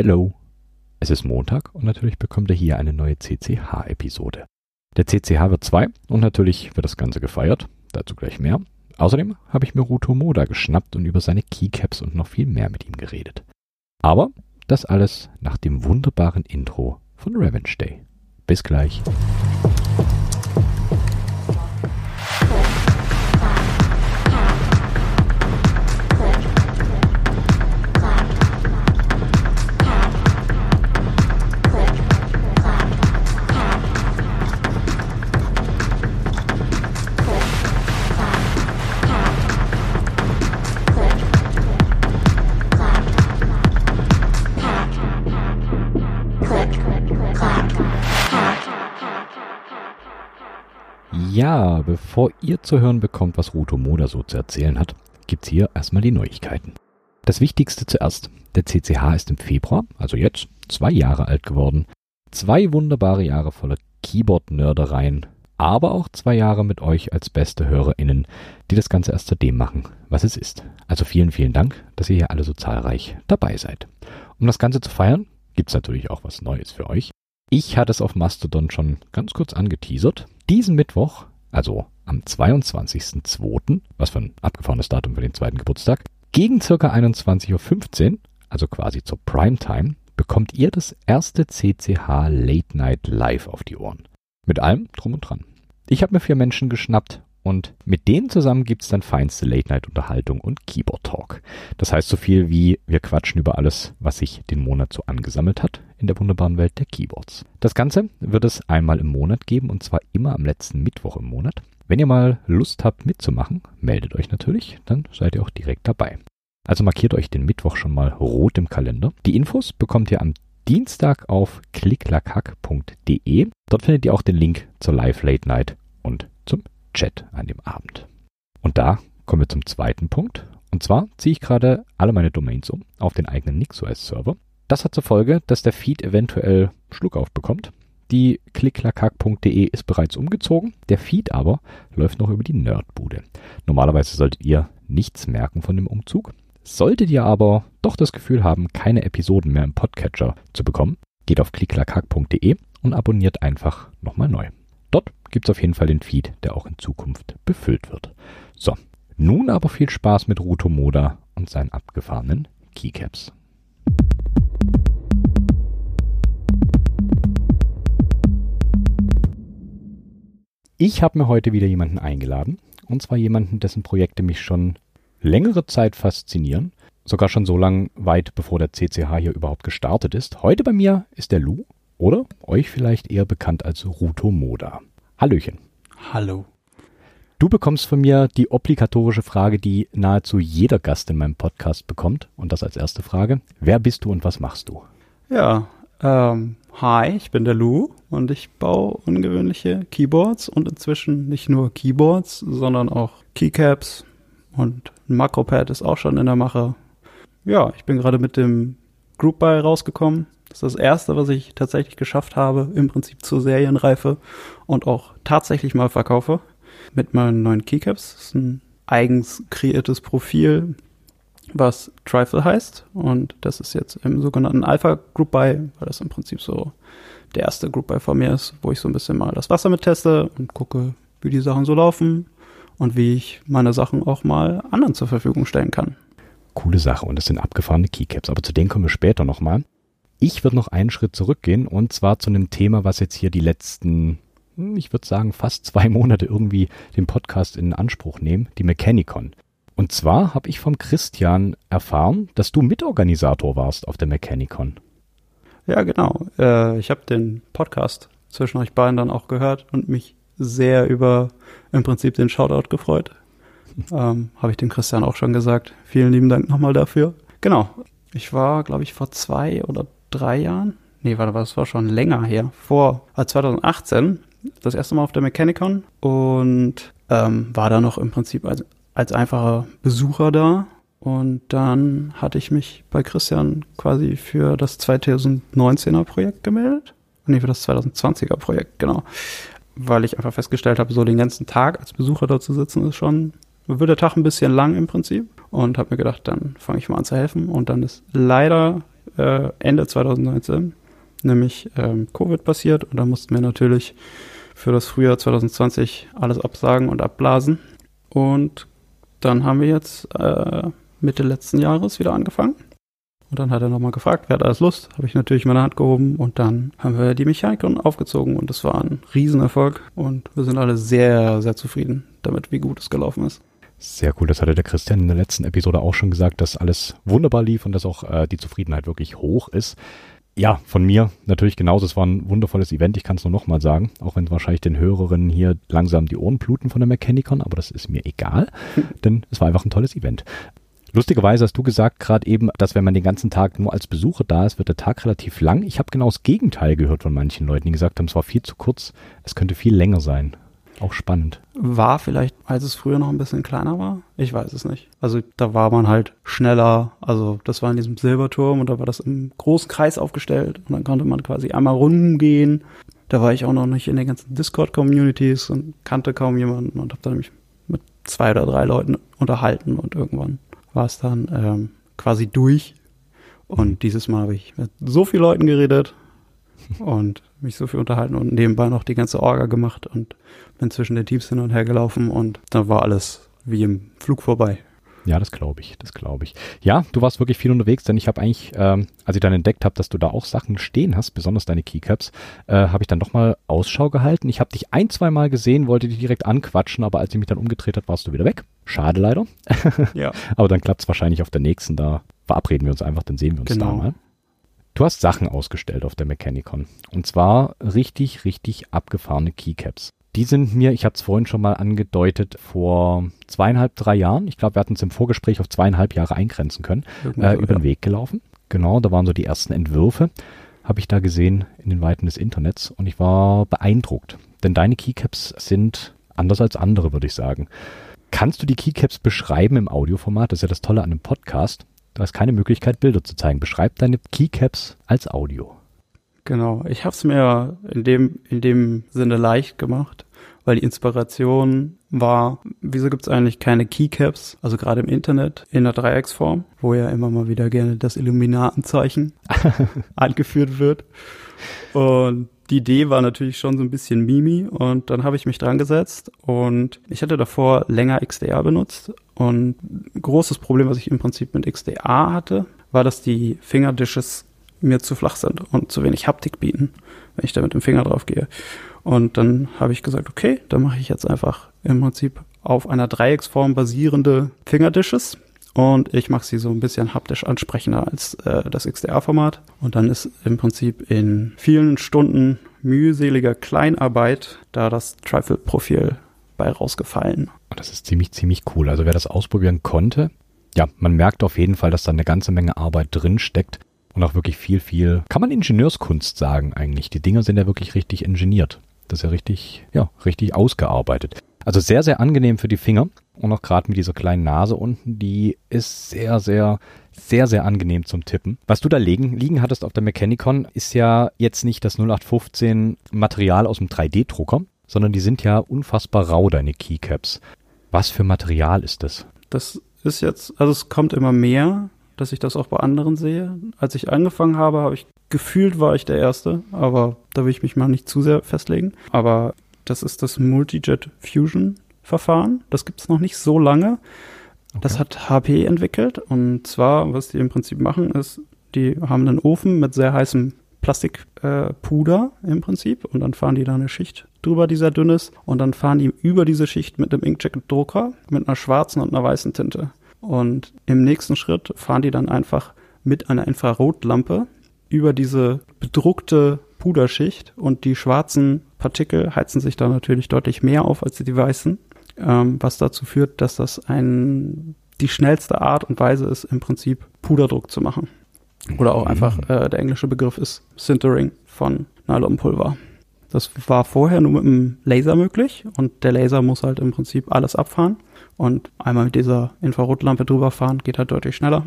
Hello! Es ist Montag und natürlich bekommt ihr hier eine neue CCH-Episode. Der CCH wird zwei und natürlich wird das Ganze gefeiert. Dazu gleich mehr. Außerdem habe ich mir Ruto Moda geschnappt und über seine Keycaps und noch viel mehr mit ihm geredet. Aber das alles nach dem wunderbaren Intro von Revenge Day. Bis gleich. Ja, bevor ihr zu hören bekommt, was Ruto Moda so zu erzählen hat, gibt's hier erstmal die Neuigkeiten. Das Wichtigste zuerst. Der CCH ist im Februar, also jetzt, zwei Jahre alt geworden. Zwei wunderbare Jahre voller Keyboard-Nördereien, aber auch zwei Jahre mit euch als beste HörerInnen, die das Ganze erst zu dem machen, was es ist. Also vielen, vielen Dank, dass ihr hier alle so zahlreich dabei seid. Um das Ganze zu feiern, gibt's natürlich auch was Neues für euch. Ich hatte es auf Mastodon schon ganz kurz angeteasert. Diesen Mittwoch, also am 22.02., was für ein abgefahrenes Datum für den zweiten Geburtstag, gegen circa 21.15 Uhr, also quasi zur Primetime, bekommt ihr das erste CCH Late Night Live auf die Ohren. Mit allem drum und dran. Ich habe mir vier Menschen geschnappt und mit denen zusammen gibt's dann feinste Late-Night-Unterhaltung und Keyboard-Talk. Das heißt so viel wie, wir quatschen über alles, was sich den Monat so angesammelt hat in der wunderbaren Welt der Keyboards. Das Ganze wird es einmal im Monat geben und zwar immer am letzten Mittwoch im Monat. Wenn ihr mal Lust habt mitzumachen, meldet euch natürlich, dann seid ihr auch direkt dabei. Also markiert euch den Mittwoch schon mal rot im Kalender. Die Infos bekommt ihr am Dienstag auf klicklackhack.de. Dort findet ihr auch den Link zur Live Late Night und zum Chat an dem Abend. Und da kommen wir zum zweiten Punkt. Und zwar ziehe ich gerade alle meine Domains um auf den eigenen NixOS-Server. Das hat zur Folge, dass der Feed eventuell Schluck aufbekommt. Die klicklackhack.de ist bereits umgezogen, der Feed aber läuft noch über die Nerdbude. Normalerweise solltet ihr nichts merken von dem Umzug. Solltet ihr aber doch das Gefühl haben, keine Episoden mehr im Podcatcher zu bekommen, geht auf klicklackhack.de und abonniert einfach nochmal neu. Dort gibt es auf jeden Fall den Feed, der auch in Zukunft befüllt wird. So, nun aber viel Spaß mit Ruto Moda und seinen abgefahrenen Keycaps. Ich habe mir heute wieder jemanden eingeladen. Und zwar jemanden, dessen Projekte mich schon längere Zeit faszinieren. Sogar schon so lang weit bevor der CCH hier überhaupt gestartet ist. Heute bei mir ist der Lou. Oder euch vielleicht eher bekannt als Ruto Moda. Hallöchen. Hallo. Du bekommst von mir die obligatorische Frage, die nahezu jeder Gast in meinem Podcast bekommt. Und das als erste Frage. Wer bist du und was machst du? Ja, ähm, hi, ich bin der Lou und ich baue ungewöhnliche Keyboards und inzwischen nicht nur Keyboards, sondern auch Keycaps und ein Makropad ist auch schon in der Mache. Ja, ich bin gerade mit dem Group Buy rausgekommen. Das ist das erste, was ich tatsächlich geschafft habe, im Prinzip zur Serienreife und auch tatsächlich mal verkaufe. Mit meinen neuen Keycaps. Das ist ein eigens kreiertes Profil, was Trifle heißt. Und das ist jetzt im sogenannten Alpha Group Buy, weil das im Prinzip so der erste Group Buy von mir ist, wo ich so ein bisschen mal das Wasser mit teste und gucke, wie die Sachen so laufen und wie ich meine Sachen auch mal anderen zur Verfügung stellen kann. Coole Sache und das sind abgefahrene Keycaps, aber zu denen kommen wir später nochmal. Ich würde noch einen Schritt zurückgehen und zwar zu einem Thema, was jetzt hier die letzten, hm, ich würde sagen, fast zwei Monate irgendwie den Podcast in Anspruch nehmen, die Mechanicon. Und zwar habe ich vom Christian erfahren, dass du Mitorganisator warst auf der Mechanicon. Ja, genau. Äh, ich habe den Podcast zwischen euch beiden dann auch gehört und mich sehr über im Prinzip den Shoutout gefreut. Ähm, habe ich dem Christian auch schon gesagt. Vielen lieben Dank nochmal dafür. Genau. Ich war, glaube ich, vor zwei oder drei Jahren. Nee, warte, das war schon länger her. Vor äh, 2018 das erste Mal auf der Mechanicon und ähm, war da noch im Prinzip als, als einfacher Besucher da. Und dann hatte ich mich bei Christian quasi für das 2019er Projekt gemeldet. Nee, für das 2020er Projekt, genau. Weil ich einfach festgestellt habe, so den ganzen Tag als Besucher dort zu sitzen, ist schon, wird der Tag ein bisschen lang im Prinzip. Und habe mir gedacht, dann fange ich mal an zu helfen. Und dann ist leider äh, Ende 2019, nämlich ähm, Covid passiert und da mussten wir natürlich für das Frühjahr 2020 alles absagen und abblasen. Und dann haben wir jetzt äh, Mitte letzten Jahres wieder angefangen. Und dann hat er nochmal gefragt, wer hat alles Lust? Habe ich natürlich meine Hand gehoben und dann haben wir die Mechanikon aufgezogen und das war ein Riesenerfolg und wir sind alle sehr, sehr zufrieden damit, wie gut es gelaufen ist. Sehr cool, das hatte der Christian in der letzten Episode auch schon gesagt, dass alles wunderbar lief und dass auch äh, die Zufriedenheit wirklich hoch ist. Ja, von mir natürlich genauso. Es war ein wundervolles Event, ich kann es nur nochmal sagen, auch wenn wahrscheinlich den Hörerinnen hier langsam die Ohren bluten von der Mechanicon, aber das ist mir egal, denn es war einfach ein tolles Event. Lustigerweise hast du gesagt gerade eben, dass wenn man den ganzen Tag nur als Besucher da ist, wird der Tag relativ lang. Ich habe genau das Gegenteil gehört von manchen Leuten, die gesagt haben, es war viel zu kurz, es könnte viel länger sein. Auch spannend. War vielleicht, als es früher noch ein bisschen kleiner war? Ich weiß es nicht. Also da war man halt schneller. Also das war in diesem Silberturm und da war das im großen Kreis aufgestellt und dann konnte man quasi einmal rumgehen. Da war ich auch noch nicht in den ganzen Discord-Communities und kannte kaum jemanden und habe dann mich mit zwei oder drei Leuten unterhalten und irgendwann war es dann ähm, quasi durch. Und dieses Mal habe ich mit so vielen Leuten geredet und mich so viel unterhalten und nebenbei noch die ganze Orga gemacht und bin zwischen den Teams hin und her gelaufen und dann war alles wie im Flug vorbei. Ja, das glaube ich, das glaube ich. Ja, du warst wirklich viel unterwegs, denn ich habe eigentlich, ähm, als ich dann entdeckt habe, dass du da auch Sachen stehen hast, besonders deine Keycaps, äh, habe ich dann nochmal Ausschau gehalten. Ich habe dich ein, zwei Mal gesehen, wollte dich direkt anquatschen, aber als ich mich dann umgedreht habe, warst du wieder weg. Schade leider. Ja. aber dann klappt es wahrscheinlich auf der nächsten, da verabreden wir uns einfach, dann sehen wir uns genau. da mal. Du hast Sachen ausgestellt auf der Mechanicon. Und zwar richtig, richtig abgefahrene Keycaps. Die sind mir, ich habe es vorhin schon mal angedeutet, vor zweieinhalb, drei Jahren, ich glaube, wir hatten es im Vorgespräch auf zweieinhalb Jahre eingrenzen können, äh, über den Weg gelaufen. Genau, da waren so die ersten Entwürfe, habe ich da gesehen in den Weiten des Internets und ich war beeindruckt. Denn deine Keycaps sind anders als andere, würde ich sagen. Kannst du die Keycaps beschreiben im Audioformat? Das ist ja das Tolle an einem Podcast. Du hast keine Möglichkeit, Bilder zu zeigen. Beschreib deine Keycaps als Audio. Genau, ich habe es mir in dem, in dem Sinne leicht gemacht, weil die Inspiration war, wieso gibt es eigentlich keine Keycaps, also gerade im Internet, in der Dreiecksform, wo ja immer mal wieder gerne das Illuminatenzeichen angeführt wird. Und die Idee war natürlich schon so ein bisschen Mimi und dann habe ich mich dran gesetzt und ich hatte davor länger XDR benutzt und großes Problem, was ich im Prinzip mit XDA hatte, war, dass die Fingerdishes mir zu flach sind und zu wenig Haptik bieten, wenn ich da mit dem Finger drauf gehe. Und dann habe ich gesagt, okay, dann mache ich jetzt einfach im Prinzip auf einer Dreiecksform basierende Fingerdishes und ich mache sie so ein bisschen haptisch ansprechender als äh, das XDR-Format. Und dann ist im Prinzip in vielen Stunden mühseliger Kleinarbeit da das Trifle-Profil bei rausgefallen. Das ist ziemlich, ziemlich cool. Also wer das ausprobieren konnte, ja, man merkt auf jeden Fall, dass da eine ganze Menge Arbeit drin steckt und auch wirklich viel, viel, kann man Ingenieurskunst sagen eigentlich. Die Dinger sind ja wirklich richtig ingeniert. Das ist ja richtig, ja, richtig ausgearbeitet. Also sehr, sehr angenehm für die Finger und auch gerade mit dieser kleinen Nase unten, die ist sehr, sehr, sehr, sehr angenehm zum Tippen. Was du da liegen, liegen hattest auf der Mechanicon, ist ja jetzt nicht das 0815 Material aus dem 3D-Drucker, sondern die sind ja unfassbar rau, deine Keycaps. Was für Material ist das? Das ist jetzt, also es kommt immer mehr, dass ich das auch bei anderen sehe. Als ich angefangen habe, habe ich gefühlt, war ich der Erste, aber da will ich mich mal nicht zu sehr festlegen. Aber das ist das Multijet Fusion Verfahren. Das gibt es noch nicht so lange. Okay. Das hat HP entwickelt. Und zwar, was die im Prinzip machen, ist, die haben einen Ofen mit sehr heißem Plastikpuder äh, im Prinzip und dann fahren die da eine Schicht drüber, die sehr dünn ist und dann fahren die über diese Schicht mit einem Inkjet-Drucker mit einer schwarzen und einer weißen Tinte. Und im nächsten Schritt fahren die dann einfach mit einer Infrarotlampe über diese bedruckte Puderschicht und die schwarzen Partikel heizen sich da natürlich deutlich mehr auf als die weißen, ähm, was dazu führt, dass das ein, die schnellste Art und Weise ist, im Prinzip Puderdruck zu machen. Oder auch einfach, äh, der englische Begriff ist Sintering von Nylonpulver. Das war vorher nur mit dem Laser möglich und der Laser muss halt im Prinzip alles abfahren und einmal mit dieser Infrarotlampe drüber fahren geht halt deutlich schneller.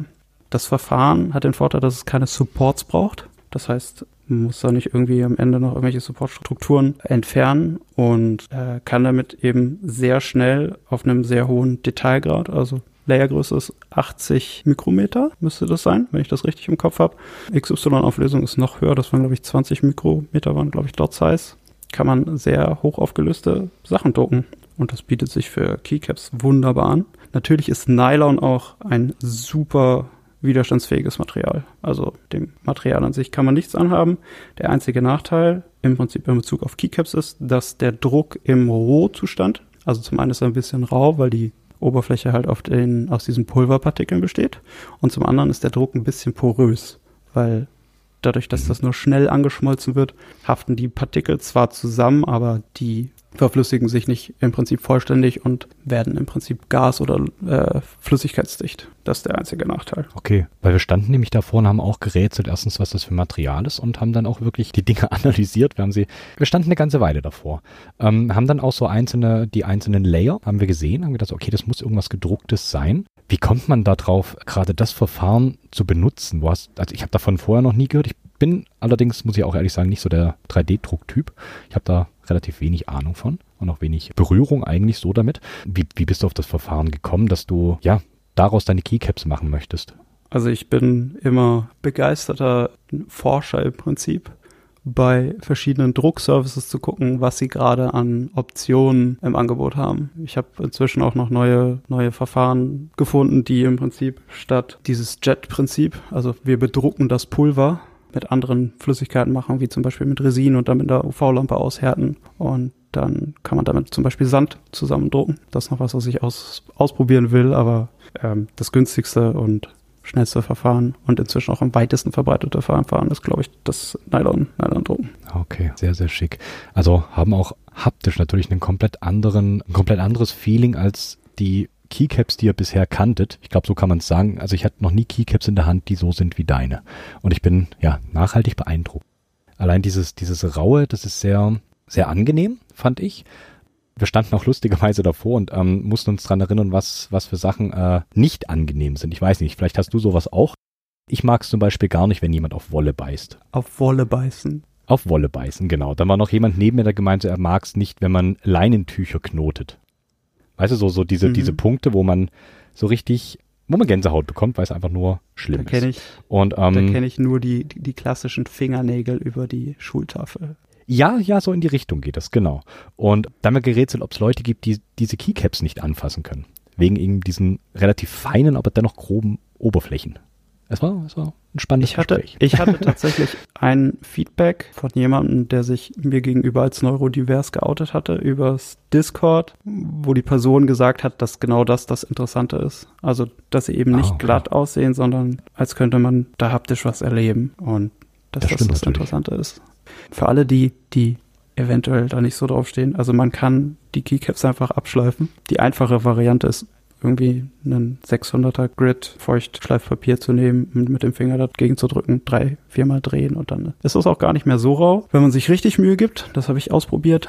Das Verfahren hat den Vorteil, dass es keine Supports braucht. Das heißt, man muss da nicht irgendwie am Ende noch irgendwelche Supportstrukturen entfernen und äh, kann damit eben sehr schnell auf einem sehr hohen Detailgrad, also Layergröße ist 80 Mikrometer, müsste das sein, wenn ich das richtig im Kopf habe. XY-Auflösung ist noch höher, das waren, glaube ich, 20 Mikrometer, waren, glaube ich, dort Size. Kann man sehr hoch aufgelöste Sachen drucken. Und das bietet sich für Keycaps wunderbar an. Natürlich ist Nylon auch ein super widerstandsfähiges Material. Also dem Material an sich kann man nichts anhaben. Der einzige Nachteil im Prinzip in Bezug auf Keycaps ist, dass der Druck im Rohzustand, also zum einen ist er ein bisschen rau, weil die Oberfläche halt auf den, aus diesen Pulverpartikeln besteht. Und zum anderen ist der Druck ein bisschen porös, weil dadurch, dass das nur schnell angeschmolzen wird, haften die Partikel zwar zusammen, aber die verflüssigen sich nicht im Prinzip vollständig und werden im Prinzip gas- oder äh, flüssigkeitsdicht. Das ist der einzige Nachteil. Okay, weil wir standen nämlich davor und haben auch gerätselt, erstens, was das für Material ist und haben dann auch wirklich die Dinge analysiert. Wir haben sie, wir standen eine ganze Weile davor, ähm, haben dann auch so einzelne, die einzelnen Layer haben wir gesehen, haben gedacht, okay, das muss irgendwas gedrucktes sein. Wie kommt man da drauf, gerade das Verfahren zu benutzen? Du hast, also ich habe davon vorher noch nie gehört. Ich bin allerdings, muss ich auch ehrlich sagen, nicht so der 3D-Drucktyp. Ich habe da relativ wenig Ahnung von und auch wenig Berührung eigentlich so damit. Wie, wie bist du auf das Verfahren gekommen, dass du ja daraus deine Keycaps machen möchtest? Also ich bin immer begeisterter Forscher im Prinzip bei verschiedenen Druckservices zu gucken, was sie gerade an Optionen im Angebot haben. Ich habe inzwischen auch noch neue, neue Verfahren gefunden, die im Prinzip statt dieses Jet-Prinzip, also wir bedrucken das Pulver mit anderen Flüssigkeiten machen, wie zum Beispiel mit Resin und dann mit der UV-Lampe aushärten. Und dann kann man damit zum Beispiel Sand zusammendrucken. Das ist noch was, was ich aus, ausprobieren will, aber ähm, das günstigste und schnellste Verfahren und inzwischen auch am weitesten verbreitete Verfahren ist, glaube ich, das Nylon, Nylon-Drucken. Okay, sehr, sehr schick. Also haben auch haptisch natürlich einen komplett anderen, ein komplett anderes Feeling als die Keycaps, die ihr bisher kanntet. Ich glaube, so kann man es sagen. Also ich hatte noch nie Keycaps in der Hand, die so sind wie deine. Und ich bin ja nachhaltig beeindruckt. Allein dieses, dieses Raue, das ist sehr, sehr angenehm, fand ich. Wir standen auch lustigerweise davor und ähm, mussten uns dran erinnern, was, was für Sachen äh, nicht angenehm sind. Ich weiß nicht, vielleicht hast du sowas auch. Ich mag es zum Beispiel gar nicht, wenn jemand auf Wolle beißt. Auf Wolle beißen? Auf Wolle beißen, genau. Da war noch jemand neben mir, der gemeinte, er mag es nicht, wenn man Leinentücher knotet. Weißt du, so, so diese, mhm. diese Punkte, wo man so richtig, wo man Gänsehaut bekommt, weil es einfach nur schlimm da ist. Ich, und, ähm, da kenne ich nur die, die, die klassischen Fingernägel über die Schultafel. Ja, ja, so in die Richtung geht das, genau. Und da haben wir gerätselt, ob es Leute gibt, die diese Keycaps nicht anfassen können. Wegen eben diesen relativ feinen, aber dennoch groben Oberflächen. Es war, es war ein spannendes ich hatte, Gespräch. Ich hatte tatsächlich ein Feedback von jemandem, der sich mir gegenüber als neurodivers geoutet hatte, übers Discord, wo die Person gesagt hat, dass genau das das Interessante ist. Also, dass sie eben nicht ah, okay. glatt aussehen, sondern als könnte man da haptisch was erleben und dass das das, das Interessante ist. Für alle die, die eventuell da nicht so draufstehen, also man kann die Keycaps einfach abschleifen. Die einfache Variante ist irgendwie einen 600er Grid Feuchtschleifpapier zu nehmen und mit dem Finger dagegen zu drücken, drei, viermal drehen und dann ist es auch gar nicht mehr so rau. Wenn man sich richtig Mühe gibt, das habe ich ausprobiert,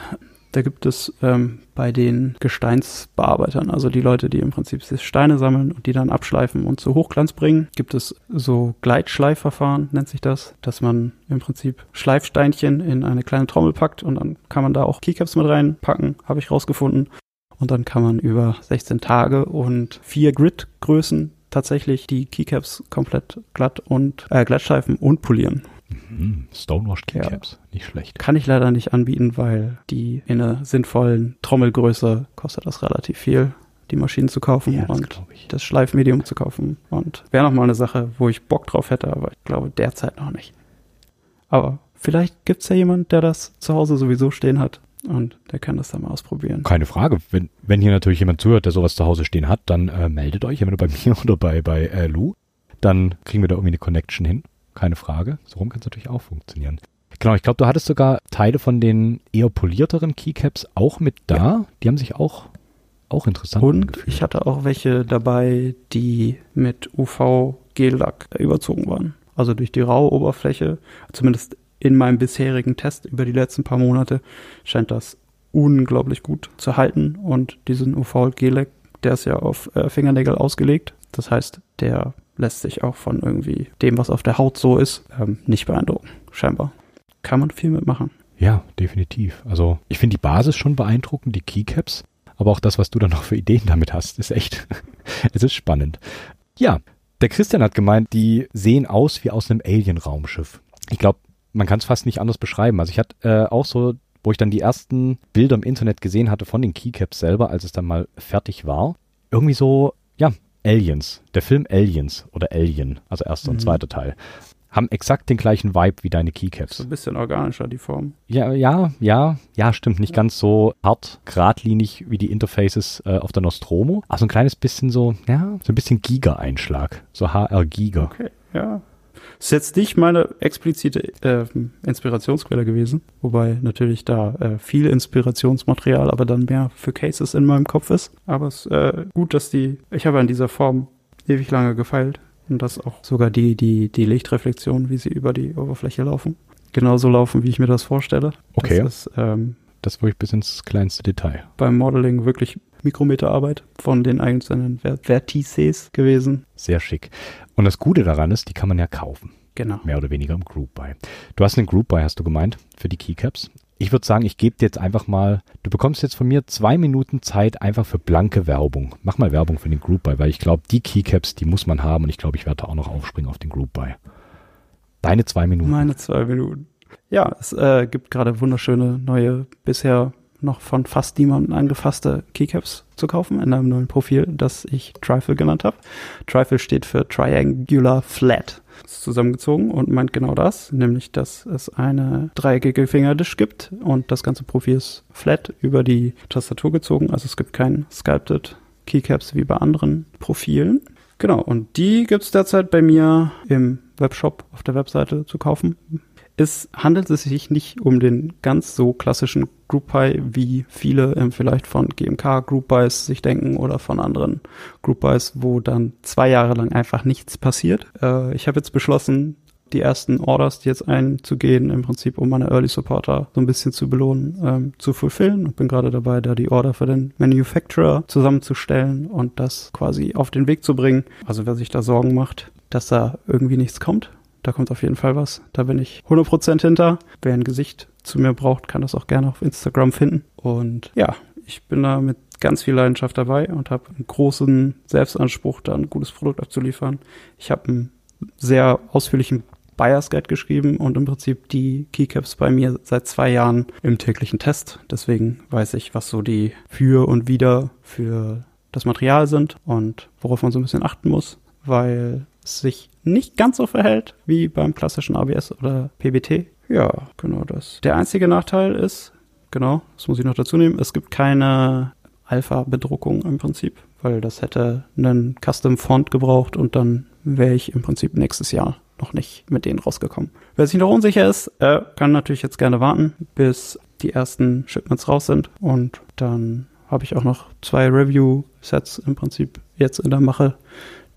da gibt es ähm, bei den Gesteinsbearbeitern, also die Leute, die im Prinzip Steine sammeln und die dann abschleifen und zu Hochglanz bringen, gibt es so Gleitschleifverfahren, nennt sich das, dass man im Prinzip Schleifsteinchen in eine kleine Trommel packt und dann kann man da auch Keycaps mit reinpacken, habe ich rausgefunden. Und dann kann man über 16 Tage und vier Grid-Größen tatsächlich die Keycaps komplett glatt und äh, glattschleifen und polieren. Mhm. Stonewash Keycaps, ja. nicht schlecht. Kann ich leider nicht anbieten, weil die in einer sinnvollen Trommelgröße kostet das relativ viel, die Maschinen zu kaufen ja, das und das Schleifmedium zu kaufen. Und wäre nochmal eine Sache, wo ich Bock drauf hätte, aber ich glaube derzeit noch nicht. Aber vielleicht gibt es ja jemand, der das zu Hause sowieso stehen hat und der kann das dann mal ausprobieren. Keine Frage. Wenn, wenn hier natürlich jemand zuhört, der sowas zu Hause stehen hat, dann äh, meldet euch, entweder bei mir oder bei, bei äh, Lou. Dann kriegen wir da irgendwie eine Connection hin. Keine Frage. So rum kann es natürlich auch funktionieren. Genau, ich glaube, du hattest sogar Teile von den eher polierteren Keycaps auch mit da. Ja. Die haben sich auch, auch interessant Und angefühlt. ich hatte auch welche dabei, die mit UV-Gel-Lack überzogen waren. Also durch die raue Oberfläche, zumindest in meinem bisherigen Test über die letzten paar Monate scheint das unglaublich gut zu halten und diesen UV-Gelec, der ist ja auf äh, Fingernägel ausgelegt. Das heißt, der lässt sich auch von irgendwie dem, was auf der Haut so ist, ähm, nicht beeindrucken, scheinbar. Kann man viel mitmachen. Ja, definitiv. Also ich finde die Basis schon beeindruckend, die Keycaps. aber auch das, was du dann noch für Ideen damit hast, ist echt, es ist spannend. Ja, der Christian hat gemeint, die sehen aus wie aus einem Alien-Raumschiff. Ich glaube, man kann es fast nicht anders beschreiben. Also ich hatte äh, auch so, wo ich dann die ersten Bilder im Internet gesehen hatte von den Keycaps selber, als es dann mal fertig war, irgendwie so, ja, Aliens. Der Film Aliens oder Alien, also erster mhm. und zweiter Teil haben exakt den gleichen Vibe wie deine Keycaps. So ein bisschen organischer, die Form. Ja, ja, ja, ja, stimmt. Nicht ja. ganz so hart, geradlinig wie die Interfaces äh, auf der Nostromo. Aber so ein kleines bisschen so, ja, so ein bisschen Giga-Einschlag. So HR-Giga. Okay, ja. Ist jetzt nicht meine explizite äh, Inspirationsquelle gewesen, wobei natürlich da äh, viel Inspirationsmaterial, aber dann mehr für Cases in meinem Kopf ist. Aber es ist äh, gut, dass die, ich habe an dieser Form ewig lange gefeilt und dass auch sogar die, die, die Lichtreflexionen, wie sie über die Oberfläche laufen, genauso laufen, wie ich mir das vorstelle. Okay. Das ist, ähm, das wirklich bis ins kleinste Detail. Beim Modeling wirklich Mikrometerarbeit von den einzelnen Vertices gewesen. Sehr schick. Und das Gute daran ist, die kann man ja kaufen. Genau. Mehr oder weniger im Group Buy. Du hast einen Group Buy, hast du gemeint, für die Keycaps ich würde sagen, ich gebe dir jetzt einfach mal, du bekommst jetzt von mir zwei Minuten Zeit einfach für blanke Werbung. Mach mal Werbung für den Group Buy, weil ich glaube, die Keycaps, die muss man haben und ich glaube, ich werde da auch noch aufspringen auf den Group Buy. Deine zwei Minuten. Meine zwei Minuten. Ja, es äh, gibt gerade wunderschöne neue, bisher noch von fast niemandem angefasste Keycaps zu kaufen in einem neuen Profil, das ich Trifle genannt habe. Trifle steht für Triangular Flat zusammengezogen und meint genau das, nämlich dass es eine dreieckige Fingerdish gibt und das ganze Profil ist flat über die Tastatur gezogen, also es gibt kein sculpted Keycaps wie bei anderen Profilen. Genau, und die gibt es derzeit bei mir im Webshop auf der Webseite zu kaufen. Es handelt es sich nicht um den ganz so klassischen Group Buy, wie viele ähm, vielleicht von GMK Group Buys sich denken oder von anderen Group Buys, wo dann zwei Jahre lang einfach nichts passiert. Äh, ich habe jetzt beschlossen, die ersten Orders, die jetzt einzugehen, im Prinzip, um meine Early Supporter so ein bisschen zu belohnen, ähm, zu fulfillen. Und bin gerade dabei, da die Order für den Manufacturer zusammenzustellen und das quasi auf den Weg zu bringen. Also wer sich da Sorgen macht, dass da irgendwie nichts kommt, da kommt auf jeden Fall was. Da bin ich 100% hinter. Wer ein Gesicht zu mir braucht, kann das auch gerne auf Instagram finden. Und ja, ich bin da mit ganz viel Leidenschaft dabei und habe einen großen Selbstanspruch, da ein gutes Produkt abzuliefern. Ich habe einen sehr ausführlichen Buyers Guide geschrieben und im Prinzip die Keycaps bei mir seit zwei Jahren im täglichen Test. Deswegen weiß ich, was so die für und wieder für das Material sind und worauf man so ein bisschen achten muss, weil sich nicht ganz so verhält wie beim klassischen ABS oder PBT. Ja, genau das. Der einzige Nachteil ist, genau, das muss ich noch dazu nehmen, es gibt keine Alpha-Bedruckung im Prinzip, weil das hätte einen Custom-Font gebraucht und dann wäre ich im Prinzip nächstes Jahr noch nicht mit denen rausgekommen. Wer sich noch unsicher ist, äh, kann natürlich jetzt gerne warten, bis die ersten Shipments raus sind und dann habe ich auch noch zwei Review-Sets im Prinzip jetzt in der Mache,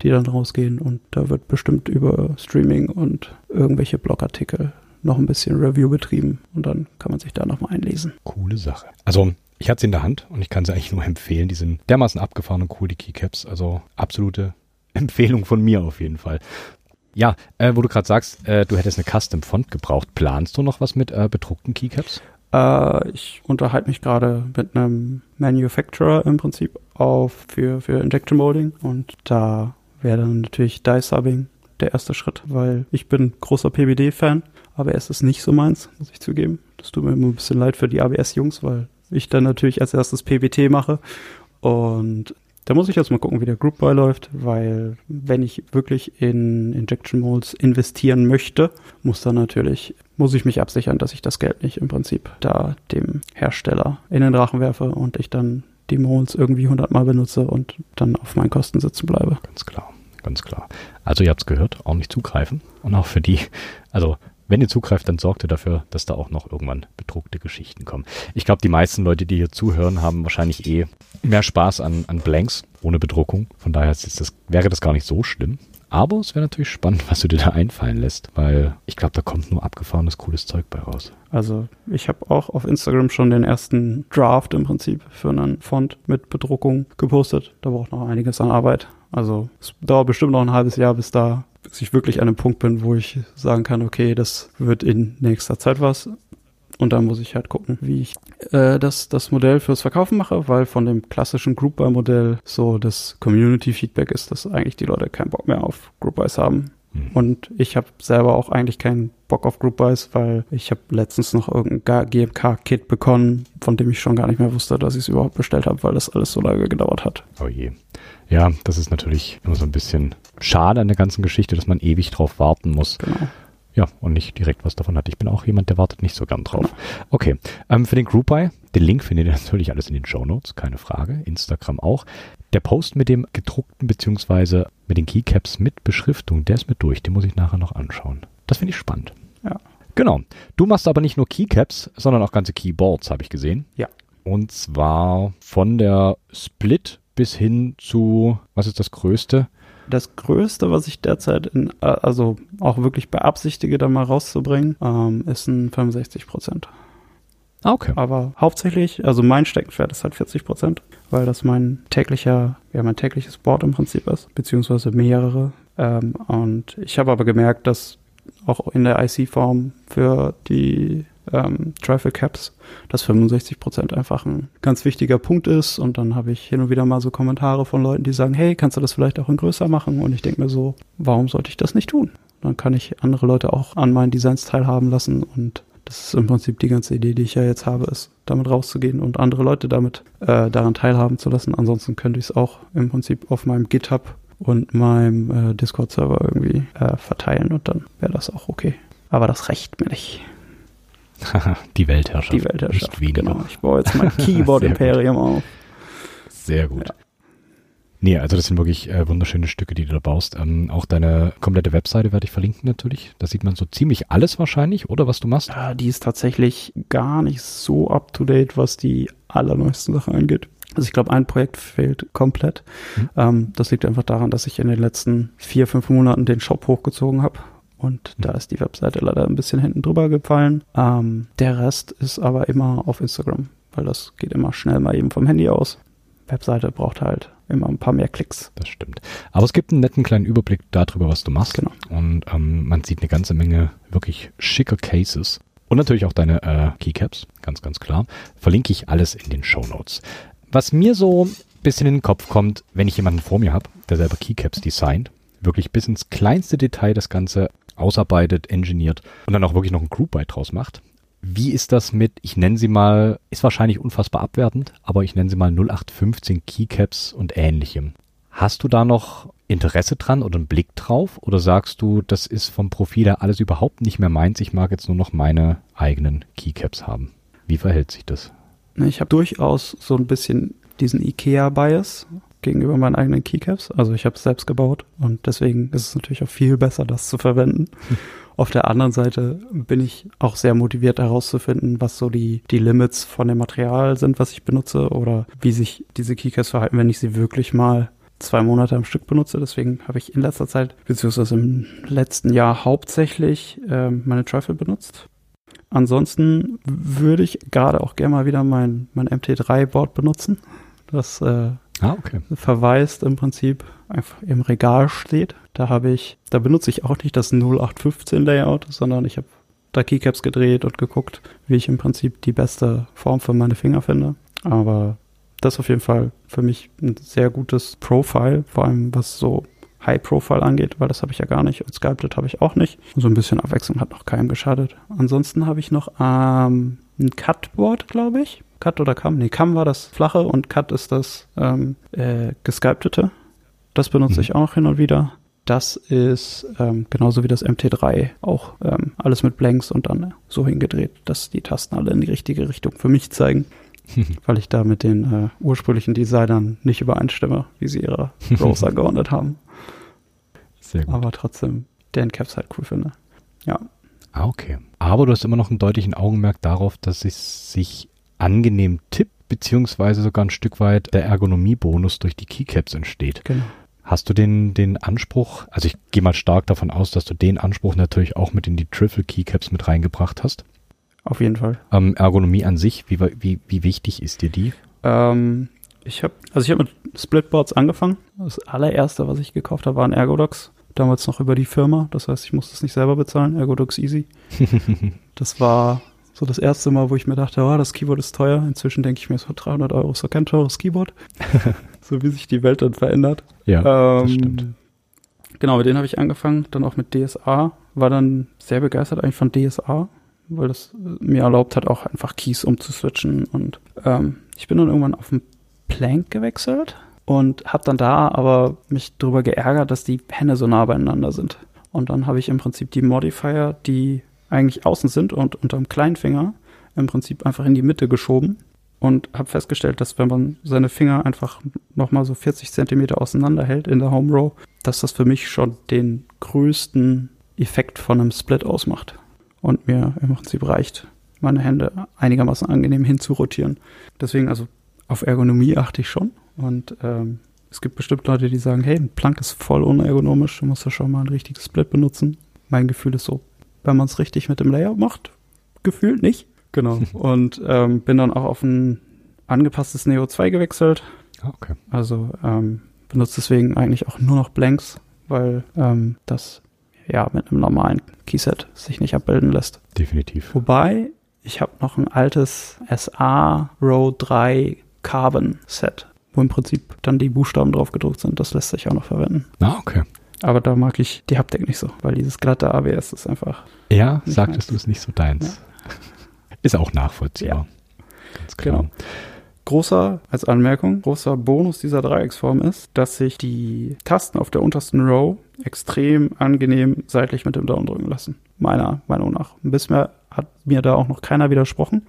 die dann rausgehen und da wird bestimmt über Streaming und irgendwelche Blogartikel noch ein bisschen Review betrieben und dann kann man sich da nochmal einlesen. Coole Sache. Also ich hatte sie in der Hand und ich kann sie eigentlich nur empfehlen. Die sind dermaßen abgefahren und cool, die Keycaps. Also absolute Empfehlung von mir auf jeden Fall. Ja, äh, wo du gerade sagst, äh, du hättest eine Custom Font gebraucht. Planst du noch was mit äh, bedruckten Keycaps? Äh, ich unterhalte mich gerade mit einem Manufacturer im Prinzip auf für, für Injection Molding und da wäre dann natürlich Die-Subbing der erste Schritt, weil ich bin großer PBD-Fan, aber es ist nicht so meins, muss ich zugeben. Das tut mir immer ein bisschen leid für die ABS-Jungs, weil ich dann natürlich als erstes PBT mache und da muss ich jetzt mal gucken, wie der Group Buy läuft, weil wenn ich wirklich in Injection Molds investieren möchte, muss dann natürlich, muss ich mich absichern, dass ich das Geld nicht im Prinzip da dem Hersteller in den Drachen werfe und ich dann die Molds irgendwie hundertmal benutze und dann auf meinen Kosten sitzen bleibe. Ganz klar ganz klar. Also ihr habt es gehört, auch nicht zugreifen. Und auch für die, also wenn ihr zugreift, dann sorgt ihr dafür, dass da auch noch irgendwann bedruckte Geschichten kommen. Ich glaube, die meisten Leute, die hier zuhören, haben wahrscheinlich eh mehr Spaß an, an Blanks ohne Bedruckung. Von daher das, wäre das gar nicht so schlimm. Aber es wäre natürlich spannend, was du dir da einfallen lässt, weil ich glaube, da kommt nur abgefahrenes, cooles Zeug bei raus. Also ich habe auch auf Instagram schon den ersten Draft im Prinzip für einen Font mit Bedruckung gepostet. Da braucht noch einiges an Arbeit. Also es dauert bestimmt noch ein halbes Jahr, bis da bis ich wirklich an einem Punkt bin, wo ich sagen kann, okay, das wird in nächster Zeit was. Und dann muss ich halt gucken, wie ich äh, das, das Modell fürs Verkaufen mache, weil von dem klassischen Group Buy Modell so das Community Feedback ist, dass eigentlich die Leute keinen Bock mehr auf Group Buys haben. Mhm. Und ich habe selber auch eigentlich keinen Bock auf Group Buys, weil ich habe letztens noch irgendein GMK-Kit bekommen, von dem ich schon gar nicht mehr wusste, dass ich es überhaupt bestellt habe, weil das alles so lange gedauert hat. Oh je. Ja, das ist natürlich immer so ein bisschen schade an der ganzen Geschichte, dass man ewig drauf warten muss. Genau. Ja, und nicht direkt was davon hat. Ich bin auch jemand, der wartet nicht so gern drauf. Genau. Okay, ähm, für den Group Buy, den Link findet ihr natürlich alles in den Show Notes, keine Frage. Instagram auch. Der Post mit dem gedruckten beziehungsweise mit den Keycaps mit Beschriftung, der ist mit durch. Den muss ich nachher noch anschauen. Das finde ich spannend. Ja. Genau. Du machst aber nicht nur Keycaps, sondern auch ganze Keyboards, habe ich gesehen. Ja. Und zwar von der Split bis hin zu, was ist das Größte? Das Größte, was ich derzeit in, äh, also auch wirklich beabsichtige, da mal rauszubringen, ähm, ist ein 65 Prozent. Ah, okay. Aber hauptsächlich, also mein Steckenpferd ist halt 40 Prozent, weil das mein täglicher, ja, mein tägliches Board im Prinzip ist, beziehungsweise mehrere. Ähm, und ich habe aber gemerkt, dass auch in der IC-Form für die ähm, Trifle Caps, dass 65 Prozent einfach ein ganz wichtiger Punkt ist. Und dann habe ich hin und wieder mal so Kommentare von Leuten, die sagen, hey, kannst du das vielleicht auch in größer machen? Und ich denke mir so, warum sollte ich das nicht tun? Dann kann ich andere Leute auch an meinen Designs teilhaben lassen und das ist im Prinzip die ganze Idee, die ich ja jetzt habe, ist, damit rauszugehen und andere Leute damit äh, daran teilhaben zu lassen. Ansonsten könnte ich es auch im Prinzip auf meinem GitHub und meinem äh, Discord-Server irgendwie äh, verteilen und dann wäre das auch okay. Aber das reicht mir nicht. die Weltherrschaft. Die Weltherrschaft, genau. Ich baue jetzt mein Keyboard-Imperium auf. Sehr gut. Ja. Nee, also das sind wirklich äh, wunderschöne Stücke, die du da baust. Ähm, auch deine komplette Webseite werde ich verlinken natürlich. Da sieht man so ziemlich alles wahrscheinlich, oder was du machst? Ja, die ist tatsächlich gar nicht so up-to-date, was die allerneuesten Sachen angeht. Also ich glaube, ein Projekt fehlt komplett. Mhm. Ähm, das liegt einfach daran, dass ich in den letzten vier, fünf Monaten den Shop hochgezogen habe. Und mhm. da ist die Webseite leider ein bisschen hinten drüber gefallen. Ähm, der Rest ist aber immer auf Instagram, weil das geht immer schnell mal eben vom Handy aus. Webseite braucht halt immer ein paar mehr Klicks. Das stimmt. Aber es gibt einen netten kleinen Überblick darüber, was du machst. Genau. Und ähm, man sieht eine ganze Menge wirklich schicker Cases. Und natürlich auch deine äh, Keycaps, ganz, ganz klar. Verlinke ich alles in den Show Notes. Was mir so ein bisschen in den Kopf kommt, wenn ich jemanden vor mir habe, der selber Keycaps designt, wirklich bis ins kleinste Detail das Ganze ausarbeitet, engineert und dann auch wirklich noch ein Group Byte draus macht, wie ist das mit, ich nenne sie mal, ist wahrscheinlich unfassbar abwertend, aber ich nenne sie mal 0815 Keycaps und ähnlichem. Hast du da noch Interesse dran oder einen Blick drauf? Oder sagst du, das ist vom Profil her alles überhaupt nicht mehr meins, ich mag jetzt nur noch meine eigenen Keycaps haben? Wie verhält sich das? Ich habe durchaus so ein bisschen diesen IKEA-Bias gegenüber meinen eigenen Keycaps. Also ich habe es selbst gebaut und deswegen ist es natürlich auch viel besser, das zu verwenden. Auf der anderen Seite bin ich auch sehr motiviert herauszufinden, was so die, die Limits von dem Material sind, was ich benutze oder wie sich diese Keycaps verhalten, wenn ich sie wirklich mal zwei Monate am Stück benutze. Deswegen habe ich in letzter Zeit, beziehungsweise im letzten Jahr hauptsächlich äh, meine Trifle benutzt. Ansonsten würde ich gerade auch gerne mal wieder mein, mein MT3-Board benutzen. Das äh, ah, okay. verweist im Prinzip einfach im Regal steht. Da habe ich, da benutze ich auch nicht das 0815 Layout, sondern ich habe da Keycaps gedreht und geguckt, wie ich im Prinzip die beste Form für meine Finger finde. Aber das ist auf jeden Fall für mich ein sehr gutes Profile, vor allem was so High Profile angeht, weil das habe ich ja gar nicht und Sculpted habe ich auch nicht. Und so ein bisschen Abwechslung hat noch keinem geschadet. Ansonsten habe ich noch ähm, ein Cutboard, glaube ich. Cut oder Cam? Nee, Cam war das flache und Cut ist das ähm, äh, gesculptete. Das benutze mhm. ich auch noch hin und wieder. Das ist ähm, genauso wie das MT3 auch ähm, alles mit Blanks und dann so hingedreht, dass die Tasten alle in die richtige Richtung für mich zeigen. weil ich da mit den äh, ursprünglichen Designern nicht übereinstimme, wie sie ihre Rows angeordnet haben. Aber trotzdem den Caps halt cool finde. Ja. Ah, okay. Aber du hast immer noch einen deutlichen Augenmerk darauf, dass es sich angenehm tippt, beziehungsweise sogar ein Stück weit der Ergonomiebonus durch die Keycaps entsteht. Genau. Hast du den, den Anspruch, also ich gehe mal stark davon aus, dass du den Anspruch natürlich auch mit in die Triple Keycaps mit reingebracht hast. Auf jeden Fall. Ähm, Ergonomie an sich, wie, wie, wie wichtig ist dir die? Ähm, ich habe also ich habe mit Splitboards angefangen. Das allererste, was ich gekauft habe, war ein Ergodox. Damals noch über die Firma. Das heißt, ich musste es nicht selber bezahlen. Ergodox Easy. das war so das erste Mal, wo ich mir dachte, oh, das Keyboard ist teuer. Inzwischen denke ich mir so 300 Euro ist doch kein teures Keyboard. so wie sich die Welt dann verändert. Ja, das stimmt. Ähm, Genau, mit denen habe ich angefangen, dann auch mit DSA. War dann sehr begeistert eigentlich von DSA, weil das mir erlaubt hat, auch einfach Keys umzuswitchen. Und ähm, ich bin dann irgendwann auf den Plank gewechselt und habe dann da aber mich drüber geärgert, dass die Hände so nah beieinander sind. Und dann habe ich im Prinzip die Modifier, die eigentlich außen sind und unterm Kleinfinger, im Prinzip einfach in die Mitte geschoben und habe festgestellt, dass wenn man seine Finger einfach nochmal so 40 Zentimeter auseinander hält in der Home Row, dass das für mich schon den größten Effekt von einem Split ausmacht und mir im Prinzip reicht, meine Hände einigermaßen angenehm hinzurotieren. Deswegen also auf Ergonomie achte ich schon und ähm, es gibt bestimmt Leute, die sagen, hey, ein Plank ist voll unergonomisch, du musst ja schon mal ein richtiges Split benutzen. Mein Gefühl ist so, wenn man es richtig mit dem Layout macht, gefühlt nicht. Genau. Und ähm, bin dann auch auf ein angepasstes Neo 2 gewechselt. Ah, Okay. Also ähm, benutze deswegen eigentlich auch nur noch Blanks, weil ähm, das ja mit einem normalen Keyset sich nicht abbilden lässt. Definitiv. Wobei, ich habe noch ein altes SA Row 3 Carbon Set, wo im Prinzip dann die Buchstaben drauf gedruckt sind. Das lässt sich auch noch verwenden. Ah, okay. Aber da mag ich die Haptik nicht so, weil dieses glatte ABS ist einfach. Ja, sagtest meins. du es nicht so deins. Ist auch nachvollziehbar. Ganz klar. Genau. Großer, als Anmerkung, großer Bonus dieser Dreiecksform ist, dass sich die Tasten auf der untersten Row extrem angenehm seitlich mit dem Daumen drücken lassen. Meiner Meinung nach. Bisher hat mir da auch noch keiner widersprochen.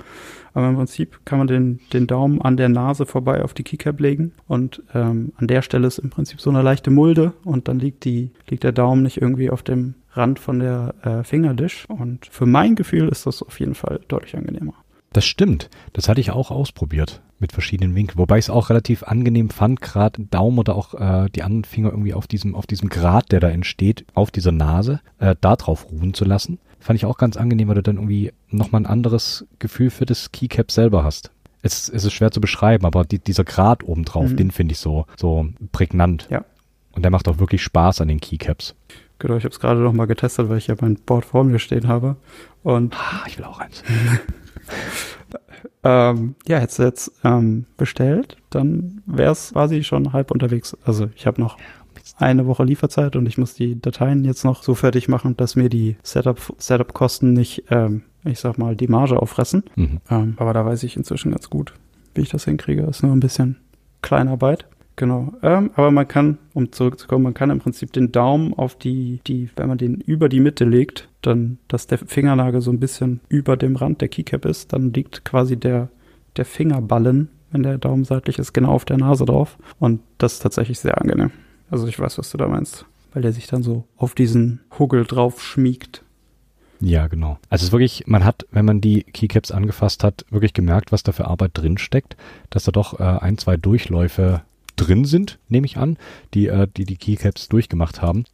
Aber im Prinzip kann man den, den Daumen an der Nase vorbei auf die Keycap legen und ähm, an der Stelle ist im Prinzip so eine leichte Mulde und dann liegt, die, liegt der Daumen nicht irgendwie auf dem Rand von der äh, Fingerdish. Und für mein Gefühl ist das auf jeden Fall deutlich angenehmer. Das stimmt. Das hatte ich auch ausprobiert mit verschiedenen Winkeln. Wobei ich es auch relativ angenehm fand, gerade Daumen oder auch äh, die anderen Finger irgendwie auf diesem, auf diesem Grat, der da entsteht, auf dieser Nase, äh, da drauf ruhen zu lassen. Fand ich auch ganz angenehm, weil du dann irgendwie nochmal ein anderes Gefühl für das Keycap selber hast. Es, es ist schwer zu beschreiben, aber die, dieser Grat obendrauf, Mhm. den finde ich so, so prägnant. Ja. Und der macht auch wirklich Spaß an den Keycaps. Genau, ich habe es gerade noch mal getestet, weil ich ja mein Board vor mir stehen habe. Und Ah, ich will auch eins. ähm, ja, hättest du jetzt ähm, bestellt, dann wäre es quasi schon halb unterwegs. Also ich habe noch eine Woche Lieferzeit und ich muss die Dateien jetzt noch so fertig machen, dass mir die Setup, Setup-Kosten nicht, ähm, ich sag mal, die Marge auffressen. Mhm. Ähm, aber da weiß ich inzwischen ganz gut, wie ich das hinkriege. Ist nur ein bisschen Kleinarbeit. Genau. Ähm, aber man kann, um zurückzukommen, man kann im Prinzip den Daumen auf die, die, wenn man den über die Mitte legt, dann, dass der Fingernagel so ein bisschen über dem Rand der Keycap ist, dann liegt quasi der, der Fingerballen, wenn der Daumen seitlich ist, genau auf der Nase drauf. Und das ist tatsächlich sehr angenehm. Also ich weiß, was du da meinst. Weil der sich dann so auf diesen Huggel drauf schmiegt. Ja, genau. Also es ist wirklich, man hat, wenn man die Keycaps angefasst hat, wirklich gemerkt, was da für Arbeit drin steckt, dass da doch äh, ein, zwei Durchläufe drin sind, nehme ich an, die, äh, die die Keycaps durchgemacht haben.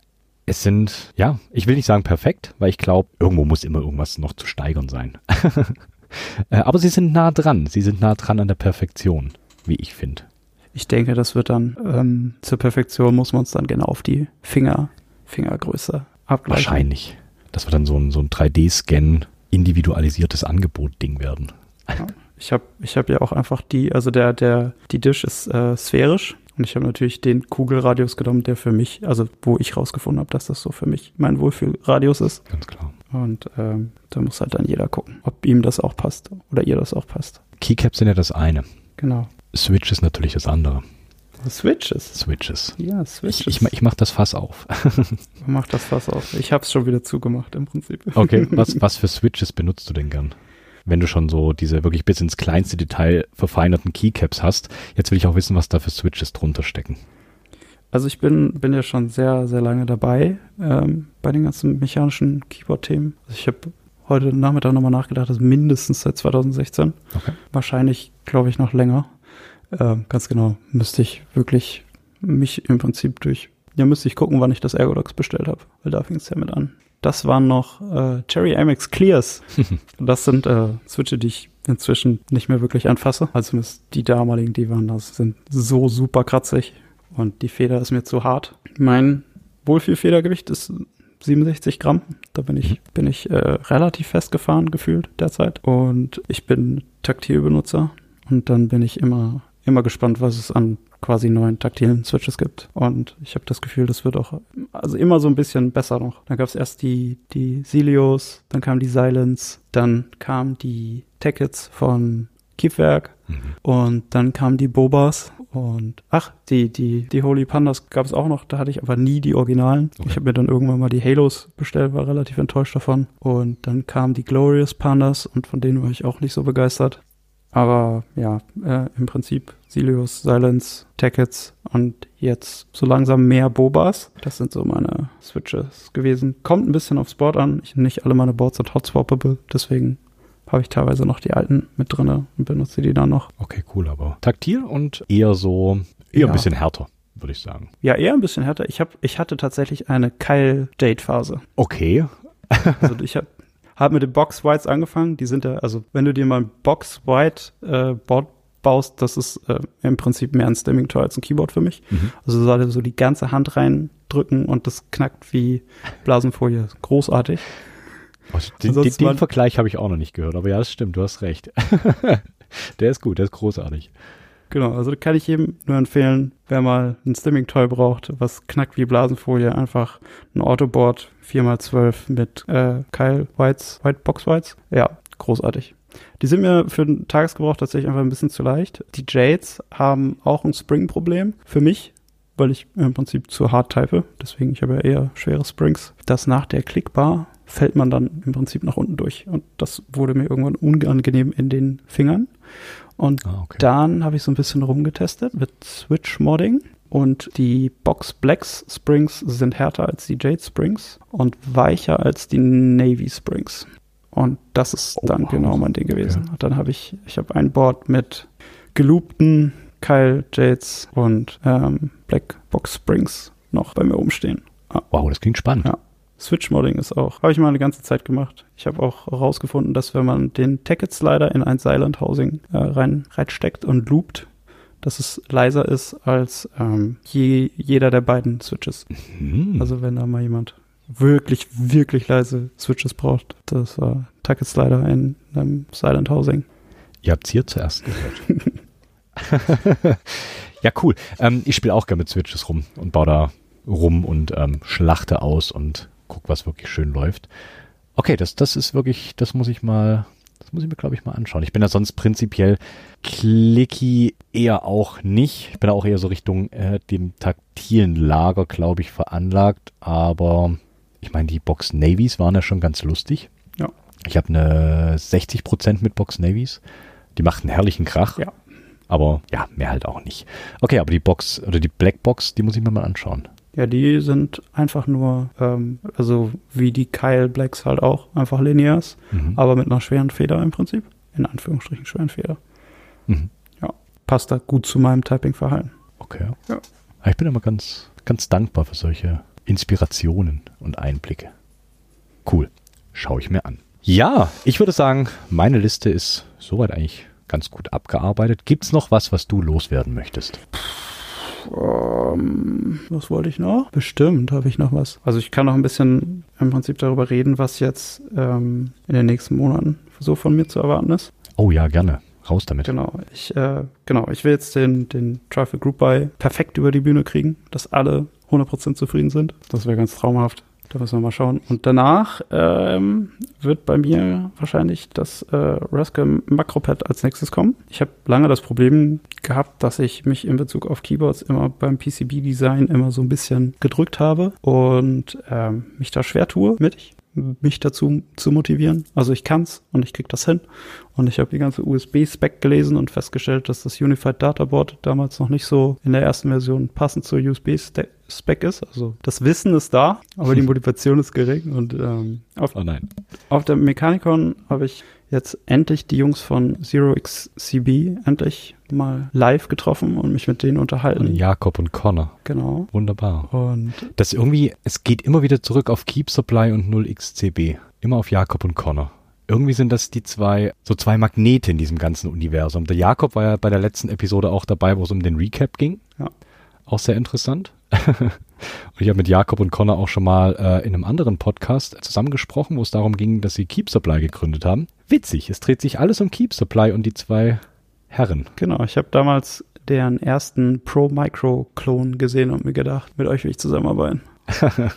Es sind, ja, ich will nicht sagen perfekt, weil ich glaube, irgendwo muss immer irgendwas noch zu steigern sein. äh, aber sie sind nah dran. Sie sind nah dran an der Perfektion, wie ich finde. Ich denke, das wird dann ähm, zur Perfektion muss man es dann genau auf die Finger, Fingergröße abgleichen. Wahrscheinlich. Das wird dann so ein, so ein 3D-Scan individualisiertes Angebot-Ding werden. Ich habe ich hab ja auch einfach die, also der, der, die Dish ist äh, sphärisch und ich habe natürlich den Kugelradius genommen, der für mich, also wo ich rausgefunden habe, dass das so für mich mein Wohlfühlradius ist. Ganz klar. Und ähm, da muss halt dann jeder gucken, ob ihm das auch passt oder ihr das auch passt. Keycaps sind ja das eine. Genau. Switch ist natürlich das andere. Switches. Switches. Ja, Switches. Ich, ich, ich mach das Fass auf. Mach das Fass auf. Ich habe es schon wieder zugemacht im Prinzip. Okay, was, was für Switches benutzt du denn gern? Wenn du schon so diese wirklich bis ins kleinste Detail verfeinerten Keycaps hast, jetzt will ich auch wissen, was da für Switches drunter stecken. Also ich bin, bin ja schon sehr, sehr lange dabei ähm, bei den ganzen mechanischen Keyboard-Themen. Also ich habe heute Nachmittag nochmal nachgedacht, das ist mindestens seit 2016. Okay. Wahrscheinlich, glaube ich, noch länger. Ähm, ganz genau, müsste ich wirklich mich im Prinzip durch, ja, müsste ich gucken, wann ich das Ergodox bestellt habe, weil da fing es ja mit an. Das waren noch äh, Cherry Amex Clears. das sind äh, Switche, die ich inzwischen nicht mehr wirklich anfasse. Also die damaligen, die waren das, sind so super kratzig und die Feder ist mir zu hart. Mein Wohlfühlfedergewicht ist 67 Gramm. Da bin ich, bin ich äh, relativ festgefahren gefühlt derzeit. Und ich bin Taktilbenutzer. Und dann bin ich immer, immer gespannt, was es an quasi neuen taktilen Switches gibt. Und ich habe das Gefühl, das wird auch also immer so ein bisschen besser noch. Dann gab es erst die, die Silios, dann kam die Silence, dann kam die Tackets von Kiefwerk mhm. und dann kamen die Bobas und ach, die, die, die Holy Pandas gab es auch noch, da hatte ich aber nie die Originalen. Okay. Ich habe mir dann irgendwann mal die Halos bestellt, war relativ enttäuscht davon. Und dann kamen die Glorious Pandas und von denen war ich auch nicht so begeistert. Aber ja, äh, im Prinzip Silius, Silence, Tackets und jetzt so langsam mehr Bobas. Das sind so meine Switches gewesen. Kommt ein bisschen aufs Board an. Ich, nicht alle meine Boards sind hotswappable, deswegen habe ich teilweise noch die alten mit drin und benutze die dann noch. Okay, cool, aber taktil und eher so, eher ja. ein bisschen härter, würde ich sagen. Ja, eher ein bisschen härter. Ich, hab, ich hatte tatsächlich eine Keil-Jade-Phase. Okay. also ich habe hab mit den Box Whites angefangen. Die sind ja, also wenn du dir mal ein Box White äh, Board baust, das ist äh, im Prinzip mehr ein Stemming Toy als ein Keyboard für mich. Mhm. Also soll so die ganze Hand reindrücken und das knackt wie Blasenfolie. Großartig. Also den, den, den Vergleich habe ich auch noch nicht gehört, aber ja, das stimmt, du hast recht. der ist gut, der ist großartig. Genau, also kann ich jedem nur empfehlen, wer mal ein Stimming-Toy braucht, was knackt wie Blasenfolie, einfach ein Autoboard 4x12 mit äh, Kyle Whites, White Box Whites. Ja, großartig. Die sind mir für den Tagesgebrauch tatsächlich einfach ein bisschen zu leicht. Die Jades haben auch ein Spring-Problem für mich, weil ich im Prinzip zu hart type. Deswegen, ich habe ja eher schwere Springs. Das nach der Klickbar fällt man dann im Prinzip nach unten durch. Und das wurde mir irgendwann unangenehm in den Fingern. Und ah, okay. dann habe ich so ein bisschen rumgetestet mit Switch-Modding. Und die Box Blacks Springs sind härter als die Jade Springs und weicher als die Navy Springs. Und das ist oh, dann wow. genau mein Ding gewesen. Okay. dann habe ich, ich habe ein Board mit geloopten Kyle Jades und ähm, Black Box Springs noch bei mir umstehen. Ah. Wow, das klingt spannend. Ja. Switch-Modding ist auch, habe ich mal eine ganze Zeit gemacht. Ich habe auch herausgefunden, dass wenn man den Tacket-Slider in ein Silent Housing äh, rein, reinsteckt und loopt, dass es leiser ist als ähm, je, jeder der beiden Switches. Mhm. Also wenn da mal jemand wirklich, wirklich leise Switches braucht, das war Tacket Slider in einem Silent Housing. Ihr habt es hier zuerst gehört. ja, cool. Ähm, ich spiele auch gerne mit Switches rum und baue da rum und ähm, schlachte aus und guck, was wirklich schön läuft. Okay, das, das ist wirklich, das muss ich mal, das muss ich mir, glaube ich, mal anschauen. Ich bin da sonst prinzipiell clicky eher auch nicht. Ich bin auch eher so Richtung äh, dem taktilen Lager, glaube ich, veranlagt. Aber ich meine, die Box Navies waren ja schon ganz lustig. Ja. Ich habe eine 60% mit Box Navies. Die macht einen herrlichen Krach. Ja. Aber ja, mehr halt auch nicht. Okay, aber die Box oder die Black Box, die muss ich mir mal anschauen. Ja, die sind einfach nur, ähm, also wie die Kyle Blacks halt auch, einfach Linears, mhm. aber mit einer schweren Feder im Prinzip. In Anführungsstrichen schweren Feder. Mhm. Ja, passt da gut zu meinem Typing-Verhalten. Okay. Ja. Ich bin immer ganz, ganz dankbar für solche Inspirationen und Einblicke. Cool. Schaue ich mir an. Ja, ich würde sagen, meine Liste ist soweit eigentlich ganz gut abgearbeitet. Gibt es noch was, was du loswerden möchtest? Ähm, was wollte ich noch? Bestimmt habe ich noch was. Also ich kann noch ein bisschen im Prinzip darüber reden, was jetzt ähm, in den nächsten Monaten so von mir zu erwarten ist. Oh ja, gerne. Raus damit. Genau. Ich, äh, genau. Ich will jetzt den, den Trifle Group Buy perfekt über die Bühne kriegen, dass alle 100% zufrieden sind. Das wäre ganz traumhaft. Da müssen wir mal schauen. Und danach ähm, wird bei mir wahrscheinlich das äh, Rascal Macropad als nächstes kommen. Ich habe lange das Problem gehabt, dass ich mich in Bezug auf Keyboards immer beim PCB-Design immer so ein bisschen gedrückt habe und ähm, mich da schwer tue mit mich dazu zu motivieren. Also ich kann's und ich krieg das hin. Und ich habe die ganze USB-Spec gelesen und festgestellt, dass das Unified Data Board damals noch nicht so in der ersten Version passend zur USB-Spec ist. Also das Wissen ist da, aber die Motivation ist gering. Und ähm, auf, oh auf der Mechanicon habe ich jetzt endlich die Jungs von Zero XCB endlich mal live getroffen und mich mit denen unterhalten. Und Jakob und Connor. Genau. Wunderbar. Und das irgendwie, es geht immer wieder zurück auf Keep Supply und 0xCB. Immer auf Jakob und Connor. Irgendwie sind das die zwei, so zwei Magnete in diesem ganzen Universum. Der Jakob war ja bei der letzten Episode auch dabei, wo es um den Recap ging. Ja. Auch sehr interessant. Und ich habe mit Jakob und Connor auch schon mal äh, in einem anderen Podcast zusammengesprochen, wo es darum ging, dass sie Keep Supply gegründet haben. Witzig, es dreht sich alles um Keep Supply und die zwei Herren. Genau, ich habe damals deren ersten Pro-Micro-Klon gesehen und mir gedacht, mit euch will ich zusammenarbeiten.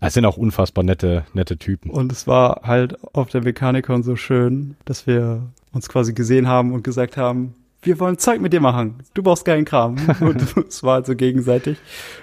Es sind auch unfassbar nette, nette Typen. Und es war halt auf der Mechanikon so schön, dass wir uns quasi gesehen haben und gesagt haben, wir wollen Zeug mit dir machen. Du brauchst geilen Kram. und es war also gegenseitig.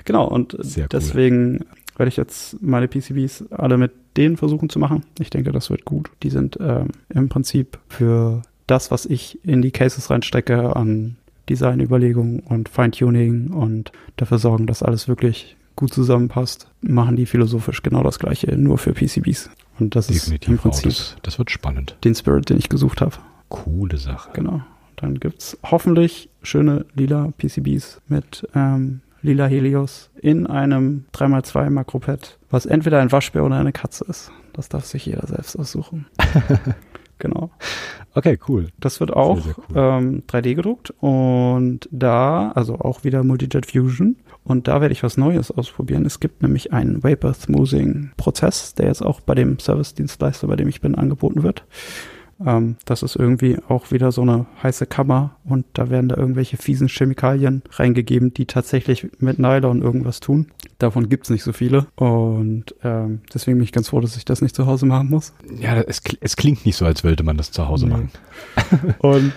Genau, und Sehr cool. deswegen werde ich jetzt meine PCBs alle mit denen versuchen zu machen. Ich denke, das wird gut. Die sind ähm, im Prinzip für das, was ich in die Cases reinstecke an Designüberlegungen und Feintuning und dafür sorgen, dass alles wirklich gut zusammenpasst, machen die philosophisch genau das gleiche, nur für PCBs. Und das ist im Definitiv. Prinzip das, das wird spannend. den Spirit, den ich gesucht habe. Coole Sache. Genau. Dann gibt's hoffentlich schöne lila PCBs mit ähm, lila Helios in einem 3x2 Makropad, was entweder ein Waschbär oder eine Katze ist. Das darf sich jeder selbst aussuchen. genau. Okay, cool. Das wird auch Sehr, sehr cool. ähm, 3D gedruckt und da, also auch wieder Multijet Fusion. Und da werde ich was Neues ausprobieren. Es gibt nämlich einen Vapor Smoothing Prozess, der jetzt auch bei dem Service-Dienstleister, bei dem ich bin, angeboten wird. Ähm, das ist irgendwie auch wieder so eine heiße Kammer und da werden da irgendwelche fiesen Chemikalien reingegeben, die tatsächlich mit Nylon irgendwas tun. Davon gibt's nicht so viele und ähm, deswegen bin ich ganz froh, dass ich das nicht zu Hause machen muss. Ja, es, es klingt nicht so, als wollte man das zu Hause Nee. machen. Und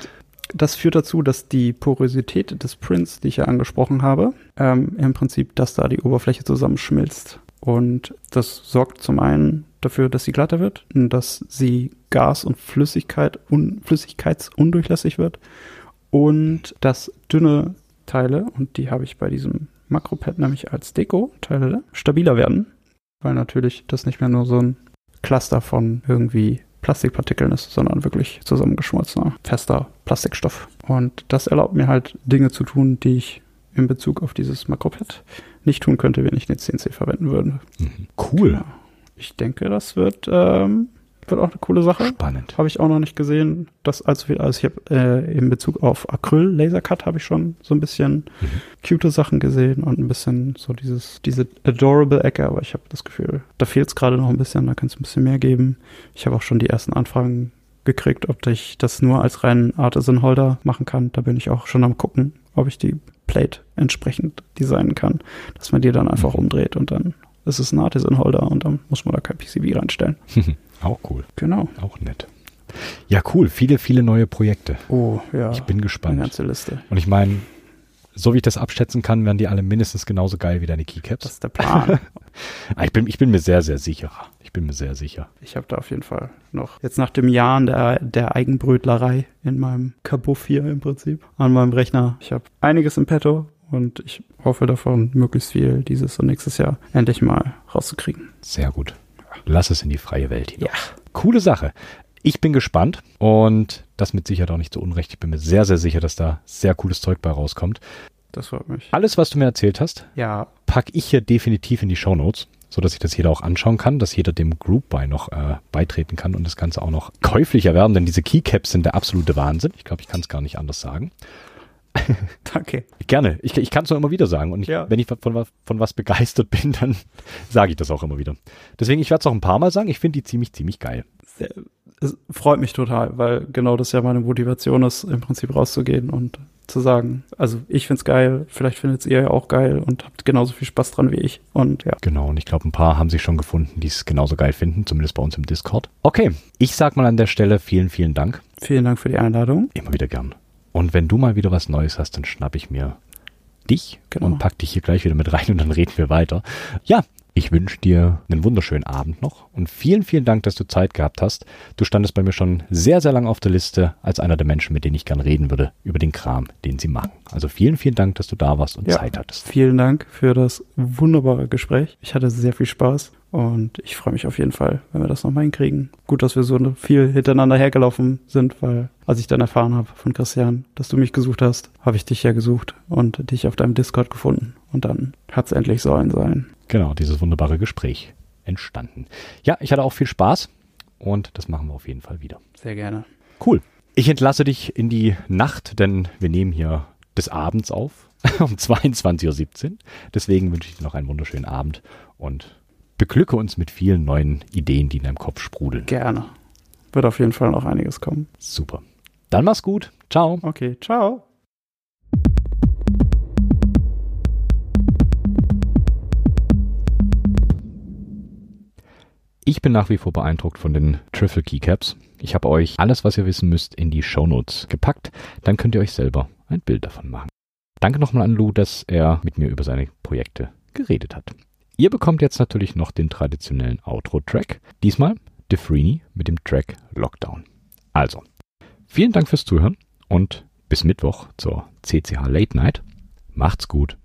das führt dazu, dass die Porosität des Prints, die ich ja angesprochen habe, ähm, im Prinzip, dass da die Oberfläche zusammenschmilzt. Und das sorgt zum einen dafür, dass sie glatter wird dass sie Gas- und Flüssigkeit un flüssigkeitsundurchlässig wird und dass dünne Teile, und die habe ich bei diesem Makropad nämlich als Deko-Teile, stabiler werden, weil natürlich das nicht mehr nur so ein Cluster von irgendwie Plastikpartikeln ist, sondern wirklich zusammengeschmolzener, fester Plastikstoff. Und das erlaubt mir halt Dinge zu tun, die ich in Bezug auf dieses Makropad nicht tun könnte, wenn ich den CNC verwenden würde. Mhm. Cool. Ja. Ich denke, das wird, ähm, wird auch eine coole Sache. Spannend. Habe ich auch noch nicht gesehen, dass allzu viel, also ich habe äh, in Bezug auf Acryl Lasercut habe ich schon so ein bisschen Mhm. cute Sachen gesehen und ein bisschen so dieses, diese adorable Ecke, aber ich habe das Gefühl, da fehlt es gerade noch ein bisschen, da kann es ein bisschen mehr geben. Ich habe auch schon die ersten Anfragen gekriegt, ob ich das nur als reinen Artisan Holder machen kann. Da bin ich auch schon am gucken, ob ich die Plate entsprechend designen kann, dass man die dann einfach Mhm. umdreht und dann ist es ein Artisan Holder und dann muss man da kein PCB reinstellen. Auch cool. Genau. Auch nett. Ja, cool. Viele, viele neue Projekte. Oh, ja. Ich bin Eine gespannt. ganze Liste. Und ich meine, so wie ich das abschätzen kann, werden die alle mindestens genauso geil wie deine Das Keycaps. ist der Plan. Ah, Ich bin, ich bin mir sehr, sehr sicher. Ich bin mir sehr sicher. ich habe da auf jeden Fall noch, jetzt nach dem Jahren der, der Eigenbrötlerei in meinem Kabuff hier im Prinzip, an meinem Rechner. Ich habe einiges im Petto und ich hoffe davon, möglichst viel dieses und nächstes Jahr endlich mal rauszukriegen. Sehr gut. Lass es in die freie Welt hinaus. Ja. Coole Sache. Ich bin gespannt und das mit Sicherheit auch nicht so unrecht. Ich bin mir sehr, sehr sicher, dass da sehr cooles Zeug bei rauskommt. Das freut mich. Alles, was du mir erzählt hast, Ja, packe ich hier definitiv in die Shownotes, so dass sich das jeder auch anschauen kann, dass jeder dem Group Buy noch äh, beitreten kann und das Ganze auch noch käuflich erwerben, denn diese Keycaps sind der absolute Wahnsinn. Ich glaube, ich kann es gar nicht anders sagen. danke. Gerne. Ich, ich kann es nur immer wieder sagen. Und ich, Ja. wenn ich von, von was begeistert bin, dann sage ich das auch immer wieder. Deswegen, ich werde es auch ein paar Mal sagen. Ich finde die ziemlich, ziemlich geil. Sehr, es freut mich total, weil genau das ja meine Motivation ist, im Prinzip rauszugehen und zu sagen, also ich find's geil, vielleicht findet ihr ja auch geil und habt genauso viel Spaß dran wie ich. Und ja, Genau. Und ich glaube, ein paar haben sich schon gefunden, die es genauso geil finden, zumindest bei uns im Discord. Okay. Ich sag mal an der Stelle vielen, vielen Dank. vielen Dank für die Einladung. Immer wieder gern. Und wenn du mal wieder was Neues hast, dann schnapp ich mir dich Genau. und pack dich hier gleich wieder mit rein und dann reden wir weiter. Ja, ich wünsche dir einen wunderschönen Abend noch und vielen, vielen Dank, dass du Zeit gehabt hast. Du standest bei mir schon sehr, sehr lange auf der Liste als einer der Menschen, mit denen ich gern reden würde über den Kram, den sie machen. Also vielen, vielen Dank, dass du da warst und Ja. Zeit hattest. Vielen Dank für das wunderbare Gespräch. Ich hatte sehr viel Spaß und ich freue mich auf jeden Fall, wenn wir das nochmal hinkriegen. Gut, dass wir so viel hintereinander hergelaufen sind, weil als ich dann erfahren habe von Christian, dass du mich gesucht hast, habe ich dich ja gesucht und dich auf deinem Discord gefunden. Und dann hat's endlich sollen sein. Genau, dieses wunderbare Gespräch entstanden. Ja, ich hatte auch viel Spaß und das machen wir auf jeden Fall wieder. Sehr gerne. Cool. Ich entlasse dich in die Nacht, denn wir nehmen hier des Abends auf. um 22.17 Uhr. Deswegen wünsche ich dir noch einen wunderschönen Abend und beglücke uns mit vielen neuen Ideen, die in deinem Kopf sprudeln. Gerne. Wird auf jeden Fall noch einiges kommen. Super. Dann mach's gut. Ciao. Okay, ciao. Ich bin nach wie vor beeindruckt von den Triple Keycaps. Ich habe euch alles, was ihr wissen müsst, in die Shownotes gepackt. Dann könnt ihr euch selber ein Bild davon machen. Danke nochmal an Lou, dass er mit mir über seine Projekte geredet hat. Ihr bekommt jetzt natürlich noch den traditionellen Outro-Track. Diesmal Defrini mit dem Track Lockdown. Also, vielen Dank fürs Zuhören und bis Mittwoch zur CCH Late Night. Macht's gut.